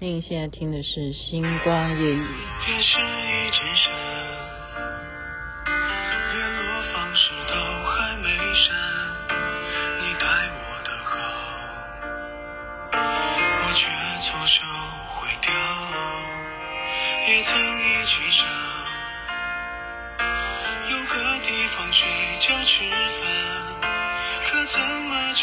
您现在听的是《星光夜语》。电视一直闪，联络方式都还没删，你待我的好，我却错手毁掉。也曾一起想，有个地方睡觉吃饭，可怎么去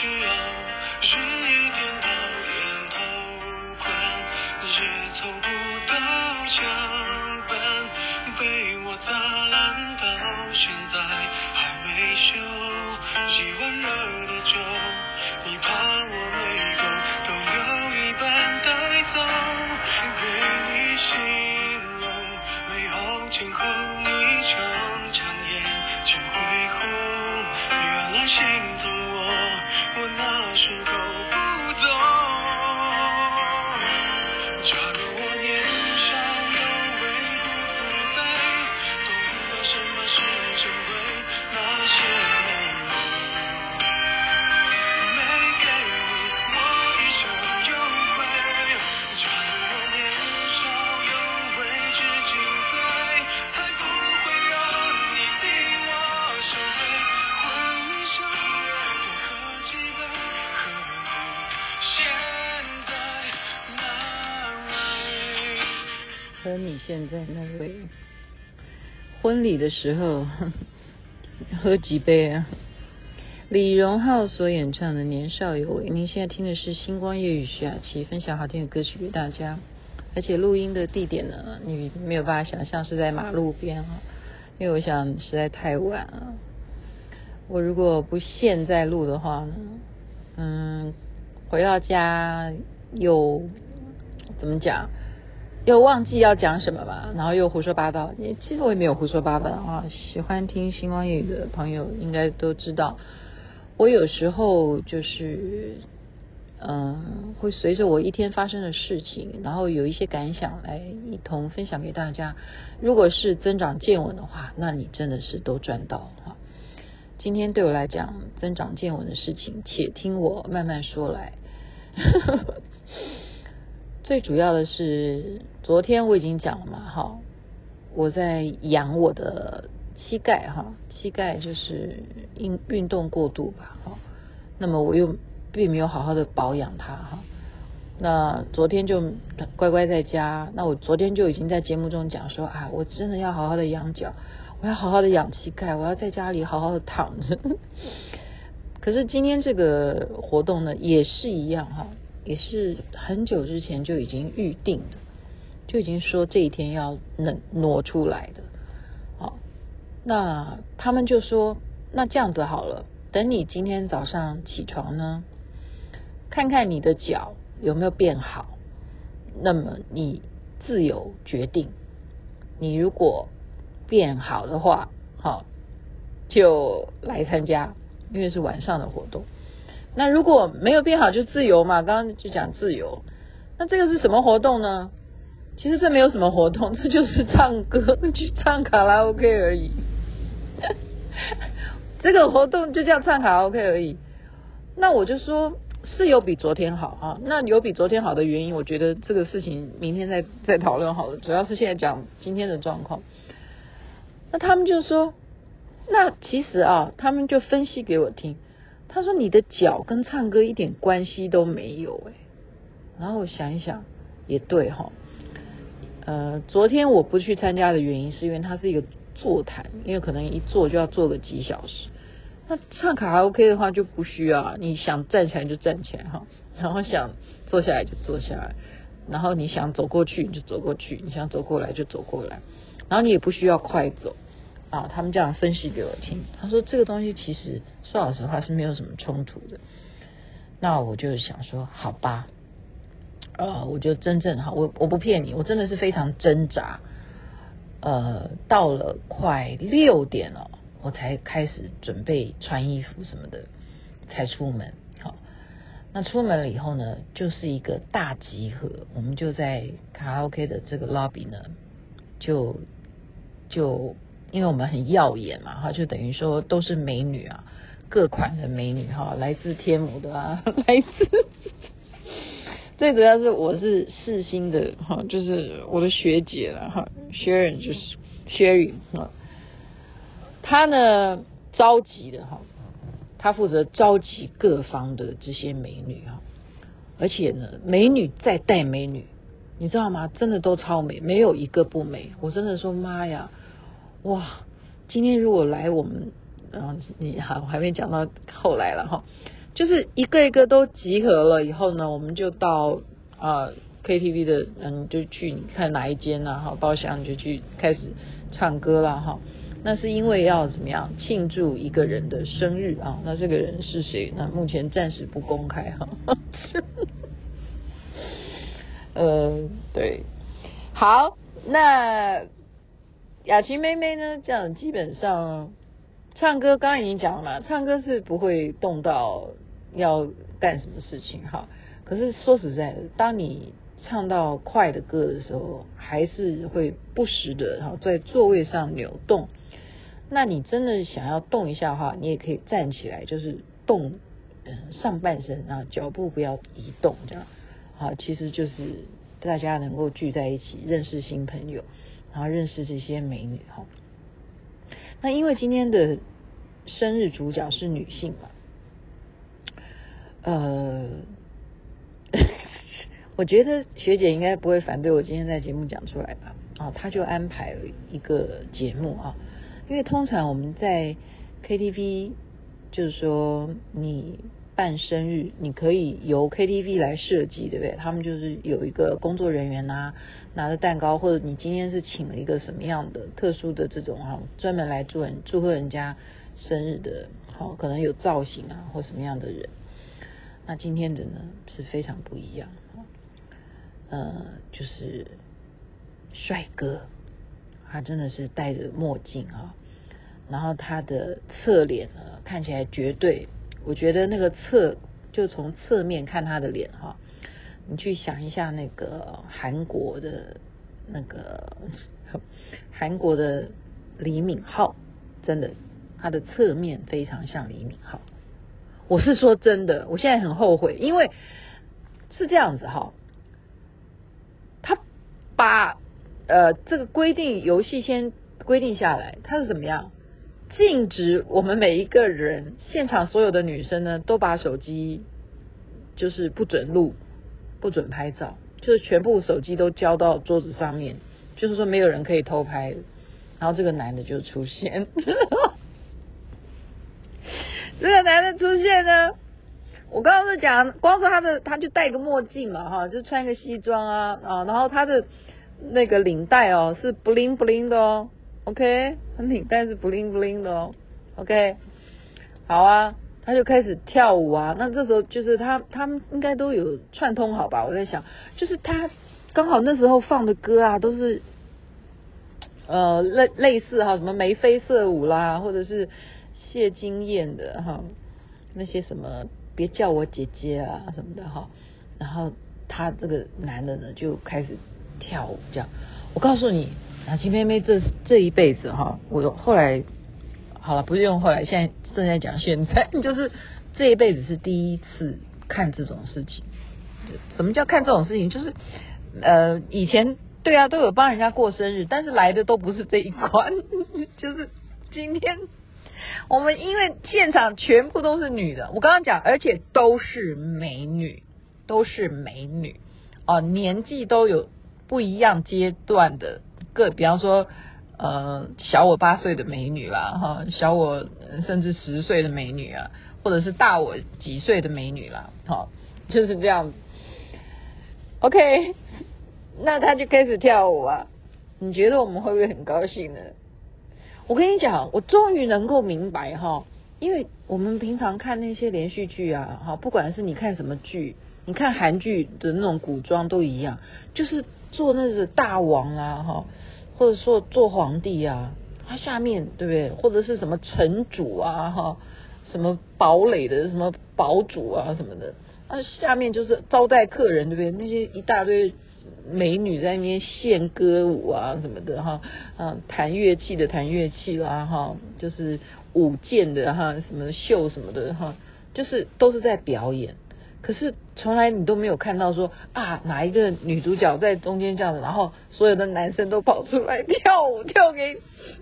现在那位婚礼的时候喝几杯啊？李荣浩所演唱的《年少有为》，您现在听的是星光夜雨徐雅琪分享好听的歌曲给大家，而且录音的地点呢，你没有办法想象是在马路边啊，因为我想实在太晚了。我如果不现在录的话呢，嗯，回到家又怎么讲？又忘记要讲什么吧，然后又胡说八道。其实我也没有胡说八道啊。喜欢听星光夜语的朋友应该都知道，我有时候就是，嗯，会随着我一天发生的事情，然后有一些感想来一同分享给大家。如果是增长见闻的话，那你真的是都赚到哈。今天对我来讲，增长见闻的事情，且听我慢慢说来。最主要的是，昨天我已经讲了嘛，哈，我在养我的膝盖，哈，膝盖就是运运动过度吧，哈，那么我又并没有好好的保养它，哈，那昨天就乖乖在家，那我昨天就已经在节目中讲说，啊，我真的要好好的养脚，我要好好的养膝盖，我要在家里好好的躺着。可是今天这个活动呢，也是一样，哈。也是很久之前就已经预定的，就已经说这一天要能挪出来的。好，那他们就说，那这样子好了，等你今天早上起床呢，看看你的脚有没有变好，那么你自由决定。你如果变好的话，好，就来参加，因为是晚上的活动。那如果没有变好就自由嘛，刚刚就讲自由。那这个是什么活动呢？其实这没有什么活动，这就是唱歌去唱卡拉 OK 而已。这个活动就叫唱卡拉 OK 而已。那我就说是有比昨天好啊。那有比昨天好的原因，我觉得这个事情明天再再讨论好了。主要是现在讲今天的状况。那他们就说，那其实啊，他们就分析给我听。他说：“你的脚跟唱歌一点关系都没有。”哎，然后我想一想，也对哈。呃，昨天我不去参加的原因是因为它是一个座谈，因为可能一坐就要坐个几小时。那唱卡拉 OK 的话就不需要，你想站起来就站起来哈，然后想坐下来就坐下来，然后你想走过去你就走过去，你想走过来就走过来，然后你也不需要快走。啊，他们这样分析给我听。他说这个东西其实说老实话是没有什么冲突的。那我就想说，好吧，呃，我就真正哈，我我不骗你，我真的是非常挣扎。呃，到了快六点了，我才开始准备穿衣服什么的，才出门。好，那出门了以后呢，就是一个大集合，我们就在卡拉 OK 的这个 lobby 呢，就就。因为我们很耀眼嘛，哈，就等于说都是美女啊，各款的美女哈，来自天母的啊，来自最主要是我是四星的哈，就是我的学姐了哈，Sharon 就是 Sherry 哈，她呢召集的哈，她负责召集各方的这些美女哈，而且呢，美女再带美女，你知道吗？真的都超美，没有一个不美。我真的说妈呀，哇！今天如果来我们，然后你还我还没讲到后来了哈。就是一个一个都集合了以后呢，我们就到啊、KTV 的，嗯，就去你看哪一间呢？哈，包厢就去开始唱歌了哈。那是因为要怎么样庆祝一个人的生日啊？那这个人是谁？那目前暂时不公开哈。呃，对，好，那雅琪妹妹呢？这样基本上唱歌刚刚已经讲了嘛，唱歌是不会动到。要干什么事情哈？可是说实在的，当你唱到快的歌的时候，还是会不时的哈在座位上扭动。那你真的想要动一下的话，你也可以站起来，就是动嗯上半身啊，脚步不要移动这样。好，其实就是大家能够聚在一起，认识新朋友，然后认识这些美女哈。那因为今天的生日主角是女性嘛。呃，我觉得学姐应该不会反对我今天在节目讲出来吧？啊，她就安排了一个节目啊，因为通常我们在 KTV，就是说你办生日，你可以由 KTV 来设计，对不对？他们就是有一个工作人员啊，拿着蛋糕，或者你今天是请了一个什么样的特殊的这种啊，专门来祝人祝贺人家生日的，好，可能有造型啊，或什么样的人。那今天的呢是非常不一样，呃，就是帅哥，他真的是戴着墨镜啊，然后他的侧脸呢看起来绝对，我觉得那个侧就从侧面看他的脸哈，你去想一下那个韩国的那个韩国的李敏镐，真的他的侧面非常像李敏镐。我是说真的，我现在很后悔，因为是这样子哈，他把呃这个规定游戏先规定下来，他是怎么样？禁止我们每一个人现场所有的女生呢都把手机就是不准录、不准拍照，就是全部手机都交到桌子上面，就是说没有人可以偷拍。然后这个男的就出现。这个男的出现呢，我刚刚是讲，光说他的，他就戴个墨镜嘛，哈，就穿个西装啊，啊，然后他的那个领带哦是 bling bling 的哦，OK，他领带是不灵不灵的哦，OK，好啊，他就开始跳舞啊，那这时候就是他他们应该都有串通好吧？我在想，就是他刚好那时候放的歌啊，都是呃类类似哈，什么眉飞色舞啦，或者是。谢金燕的哈，那些什么别叫我姐姐啊什么的哈，然后他这个男的呢就开始跳舞这样。我告诉你，雅琪妹妹这这一辈子哈，我后来好了，不是用后来，现在正在讲现在，就是这一辈子是第一次看这种事情。什么叫看这种事情？就是呃以前对啊都有帮人家过生日，但是来的都不是这一关，就是今天。我们因为现场全部都是女的，我刚刚讲，而且都是美女，都是美女哦，年纪都有不一样阶段的个，比方说呃小我八岁的美女啦，哈，小我甚至十岁的美女啊，或者是大我几岁的美女啦，好，就是这样。OK，那他就开始跳舞啊，你觉得我们会不会很高兴呢？我跟你讲，我终于能够明白哈，因为我们平常看那些连续剧啊，哈，不管是你看什么剧，你看韩剧的那种古装都一样，就是做那个大王啊，哈，或者说做皇帝啊，他下面对不对？或者是什么城主啊，哈，什么堡垒的什么堡主啊什么的，那，下面就是招待客人，对不对？那些一大堆。美女在那边献歌舞啊什么的哈，啊弹乐器的弹乐器啦哈，就是舞剑的哈，什么秀什么的哈，就是都是在表演。可是从来你都没有看到说啊，哪一个女主角在中间这样子，然后所有的男生都跑出来跳舞跳给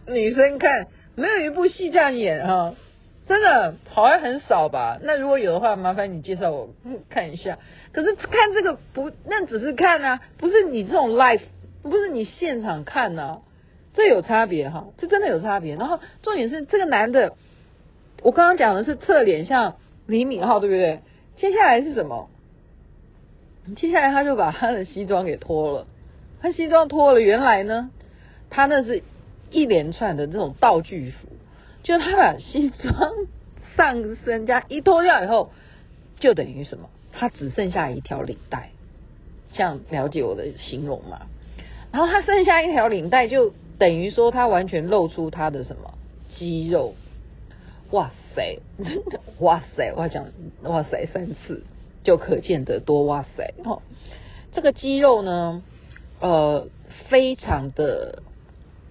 女生看，没有一部戏这样演哈，真的好像很少吧？那如果有的话，麻烦你介绍我看一下。可是看这个不，那只是看啊，不是你这种 live，不是你现场看啊，这有差别哈，这真的有差别。然后重点是这个男的，我刚刚讲的是侧脸像李敏镐，对不对？接下来是什么？接下来他就把他的西装给脱了，他西装脱了，原来呢，他那是一连串的这种道具服，就他把西装上身加一脱掉以后，就等于什么？他只剩下一条领带，这样了解我的形容吗？然后他剩下一条领带，就等于说他完全露出他的什么肌肉？哇！塞，哇塞！我要讲哇塞三次，就可见得多哇塞哈。这个肌肉呢，呃，非常的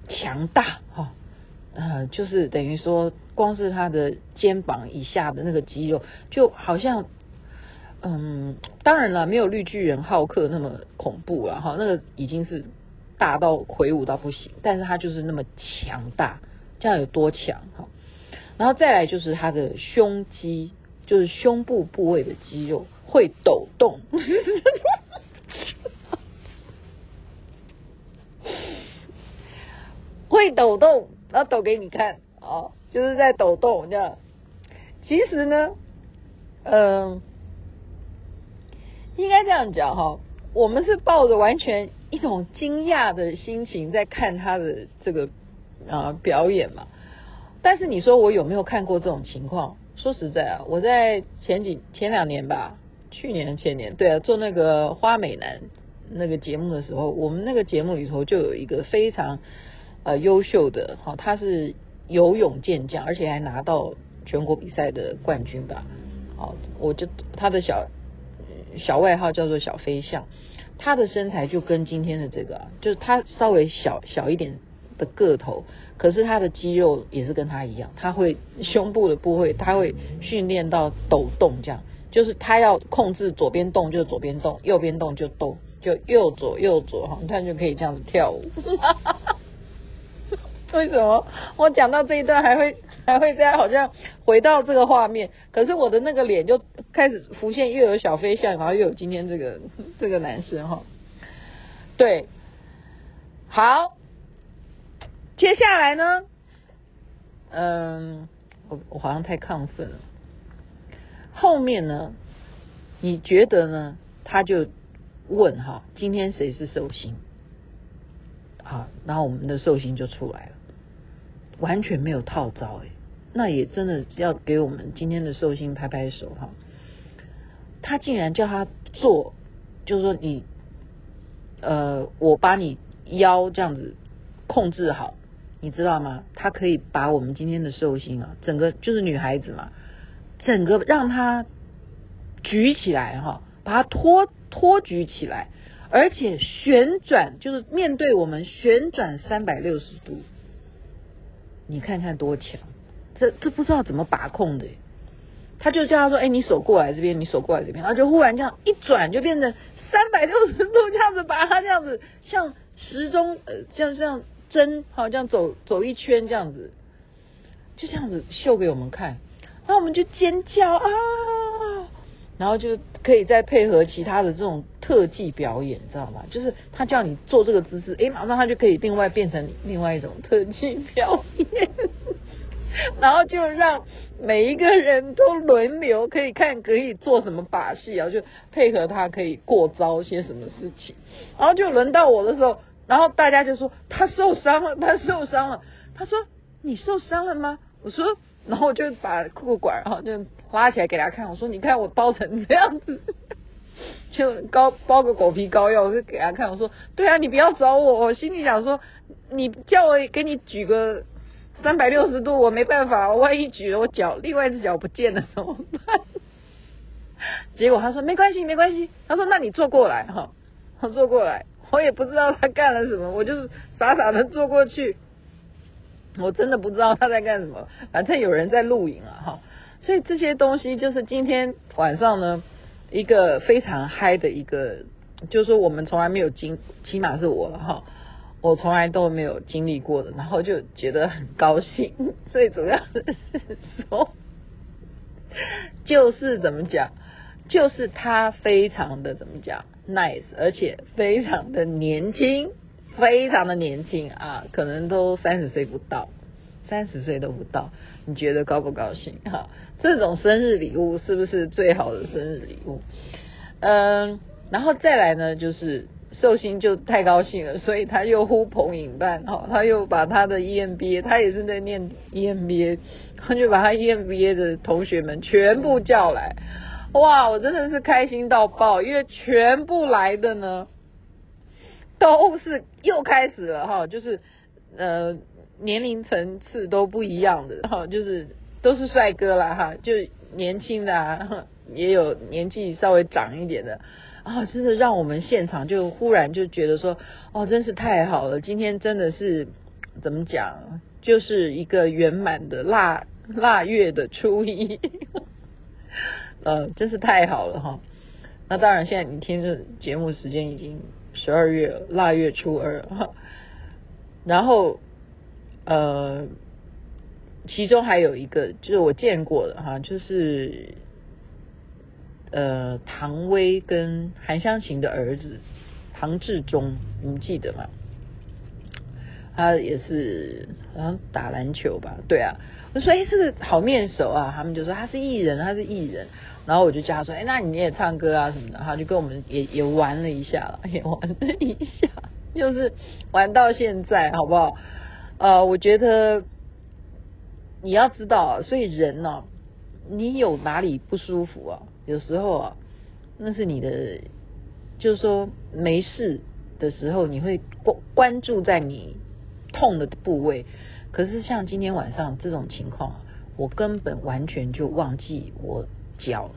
强大哈，呃，就是等于说，光是他的肩膀以下的那个肌肉，就好像，嗯，当然了，没有绿巨人浩克那么恐怖了哈，那个已经是大到魁梧到不行，但是他就是那么强大，这样有多强哈？然后再来就是他的胸肌，就是胸部部位的肌肉会抖动，会抖动，然后抖给你看，哦，就是在抖动这样。其实呢，嗯、应该这样讲哈，我们是抱着完全一种惊讶的心情在看他的这个啊、表演嘛。但是你说我有没有看过这种情况？说实在啊，我在前几前两年吧，去年前年，对啊，做那个花美男那个节目的时候，我们那个节目里头就有一个非常呃优秀的，好，他是游泳健将，而且还拿到全国比赛的冠军吧。好，我就他的小小外号叫做小飞象，他的身材就跟今天的这个，就是他稍微小小一点的个头。可是他的肌肉也是跟他一样，他会胸部的部位，他会训练到抖动，这样就是他要控制左边动就左边动，右边动就动，就右左右左哈，他就可以这样子跳舞。为什么我讲到这一段还会还会这样，好像回到这个画面？可是我的那个脸就开始浮现，又有小飞象，然后又有今天这个这个男生哈。对，好。接下来呢，嗯，我我好像太亢奋了。后面呢，你觉得呢？他就问哈，今天谁是寿星？好，然后我们的寿星就出来了，完全没有套招哎，那也真的要给我们今天的寿星拍拍手哈。他竟然叫他做，就是说你，呃，我把你腰这样子控制好。你知道吗？他可以把我们今天的寿星啊，整个就是女孩子嘛，整个让她举起来哈，把她托托举起来，而且旋转，就是面对我们旋转三百六十度。你看看多强，这这不知道怎么把控的。他就叫他说：“哎，你手过来这边，你手过来这边。”然后就忽然这样一转，就变成三百六十度这样子，把他这样子像时钟呃，像像。针好，这样走走一圈，这样子，就这样子秀给我们看，然后我们就尖叫啊，然后就可以再配合其他的这种特技表演，知道吗？就是他叫你做这个姿势，诶，马上他就可以另外变成另外一种特技表演，然后就让每一个人都轮流可以看可以做什么把戏啊，就配合他可以过招些什么事情，然后就轮到我的时候。然后大家就说他受伤了，他受伤了。他说你受伤了吗？我说，然后我就把裤管然后就拉起来给他看。我说你看我包成这样子，就高包个狗皮膏药，我就给他看。我说对啊，你不要找我。我心里想说，你叫我给你举个三百六十度，我没办法。我万一举了，我脚另外一只脚不见了怎么办？结果他说没关系，没关系。他说那你坐过来哈，我坐过来。我也不知道他干了什么，我就是傻傻的坐过去。我真的不知道他在干什么，反正有人在录影啊，哈。所以这些东西就是今天晚上呢，一个非常嗨的一个，就是说我们从来没有经，起码是我了哈，我从来都没有经历过的，然后就觉得很高兴。最主要的是说，就是怎么讲，就是他非常的怎么讲，nice，而且非常的年轻，非常的年轻啊，可能都三十岁不到。三十岁都不到，你觉得高不高兴？哈，这种生日礼物是不是最好的生日礼物？嗯，然后再来呢，就是寿星就太高兴了，所以他又呼朋引伴，哈，他又把他的 EMBA，他也是在念 EMBA，他就把他 EMBA 的同学们全部叫来，哇，我真的是开心到爆，因为全部来的呢，都是又开始了哈，就是呃。年龄层次都不一样的哈，就是都是帅哥啦哈，就年轻的啊，也有年纪稍微长一点的啊，真的让我们现场就忽然就觉得说，哦，真是太好了，今天真的是怎么讲，就是一个圆满的腊腊月的初一，呃，真是太好了哈。那当然，现在你听这节目时间已经十二月，腊月初二哈，然后。呃，其中还有一个就是我见过的哈，就是呃唐薇跟韩湘琴的儿子唐志忠，你们记得吗？他也是好像打篮球吧？对啊，我说哎，这个好面熟啊，他们就说他是艺人，他是艺人，然后我就叫他说，哎，那你也唱歌啊什么的，他就跟我们也也玩了一下了，也玩了一下，就是玩到现在，好不好？呃，我觉得你要知道，所以人呢、你有哪里不舒服啊？有时候啊，那是你的，就是说没事的时候，你会关关注在你痛的部位。可是像今天晚上这种情况，我根本完全就忘记我脚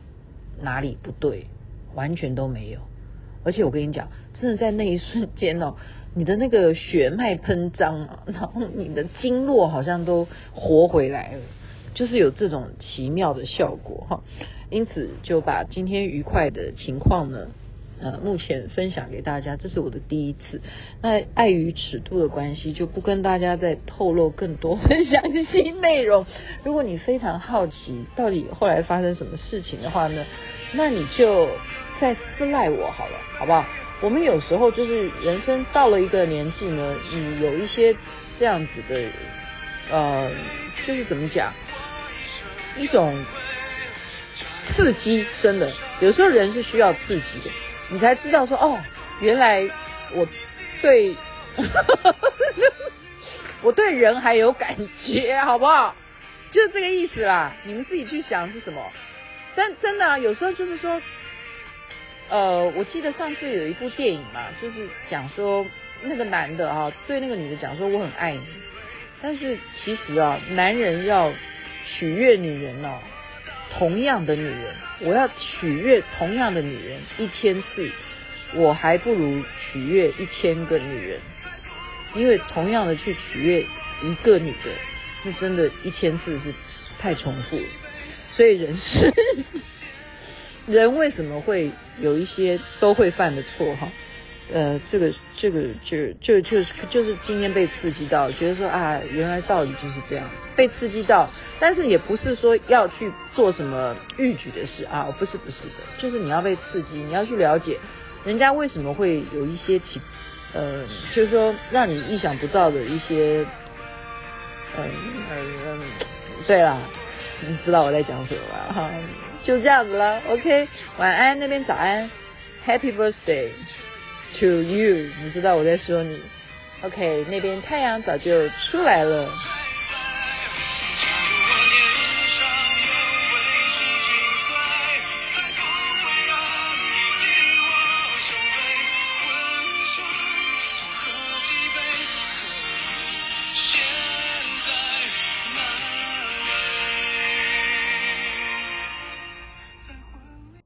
哪里不对，完全都没有。而且我跟你讲，真的在那一瞬间哦。你的那个血脉喷张啊，然后你的经络好像都活回来了，就是有这种奇妙的效果哈。因此就把今天愉快的情况呢，呃，目前分享给大家，这是我的第一次。那碍于尺度的关系，就不跟大家再透露更多分享这些内容。如果你非常好奇到底后来发生什么事情的话呢，那你就再私赖我好了，好不好？我们有时候就是人生到了一个年纪呢，你有一些这样子的，呃，就是怎么讲，一种刺激，真的，有时候人是需要刺激的，你才知道说，哦，原来我对，我对人还有感觉，好不好？就是这个意思啦，你们自己去想是什么。但真的啊，有时候就是说。呃，我记得上次有一部电影嘛，就是讲说那个男的啊，对那个女的讲说我很爱你，但是其实啊，男人要取悦女人哦，同样的女人，我要取悦同样的女人一千次，我还不如取悦一千个女人，因为同样的去取悦一个女的，那真的一千次是太重复了，所以人是。人为什么会有一些都会犯的错哈？呃，这个这个就就就是就是今天被刺激到，觉得说啊，原来道理就是这样，被刺激到，但是也不是说要去做什么逾矩的事啊，不是不是的，就是你要被刺激，你要去了解人家为什么会有一些奇，呃，就是说让你意想不到的一些，嗯嗯嗯，对啦，你知道我在讲什么吧？哈。就这样子了，OK，晚安，那边早安，Happy birthday to you，你知道我在说你，OK，那边太阳早就出来了。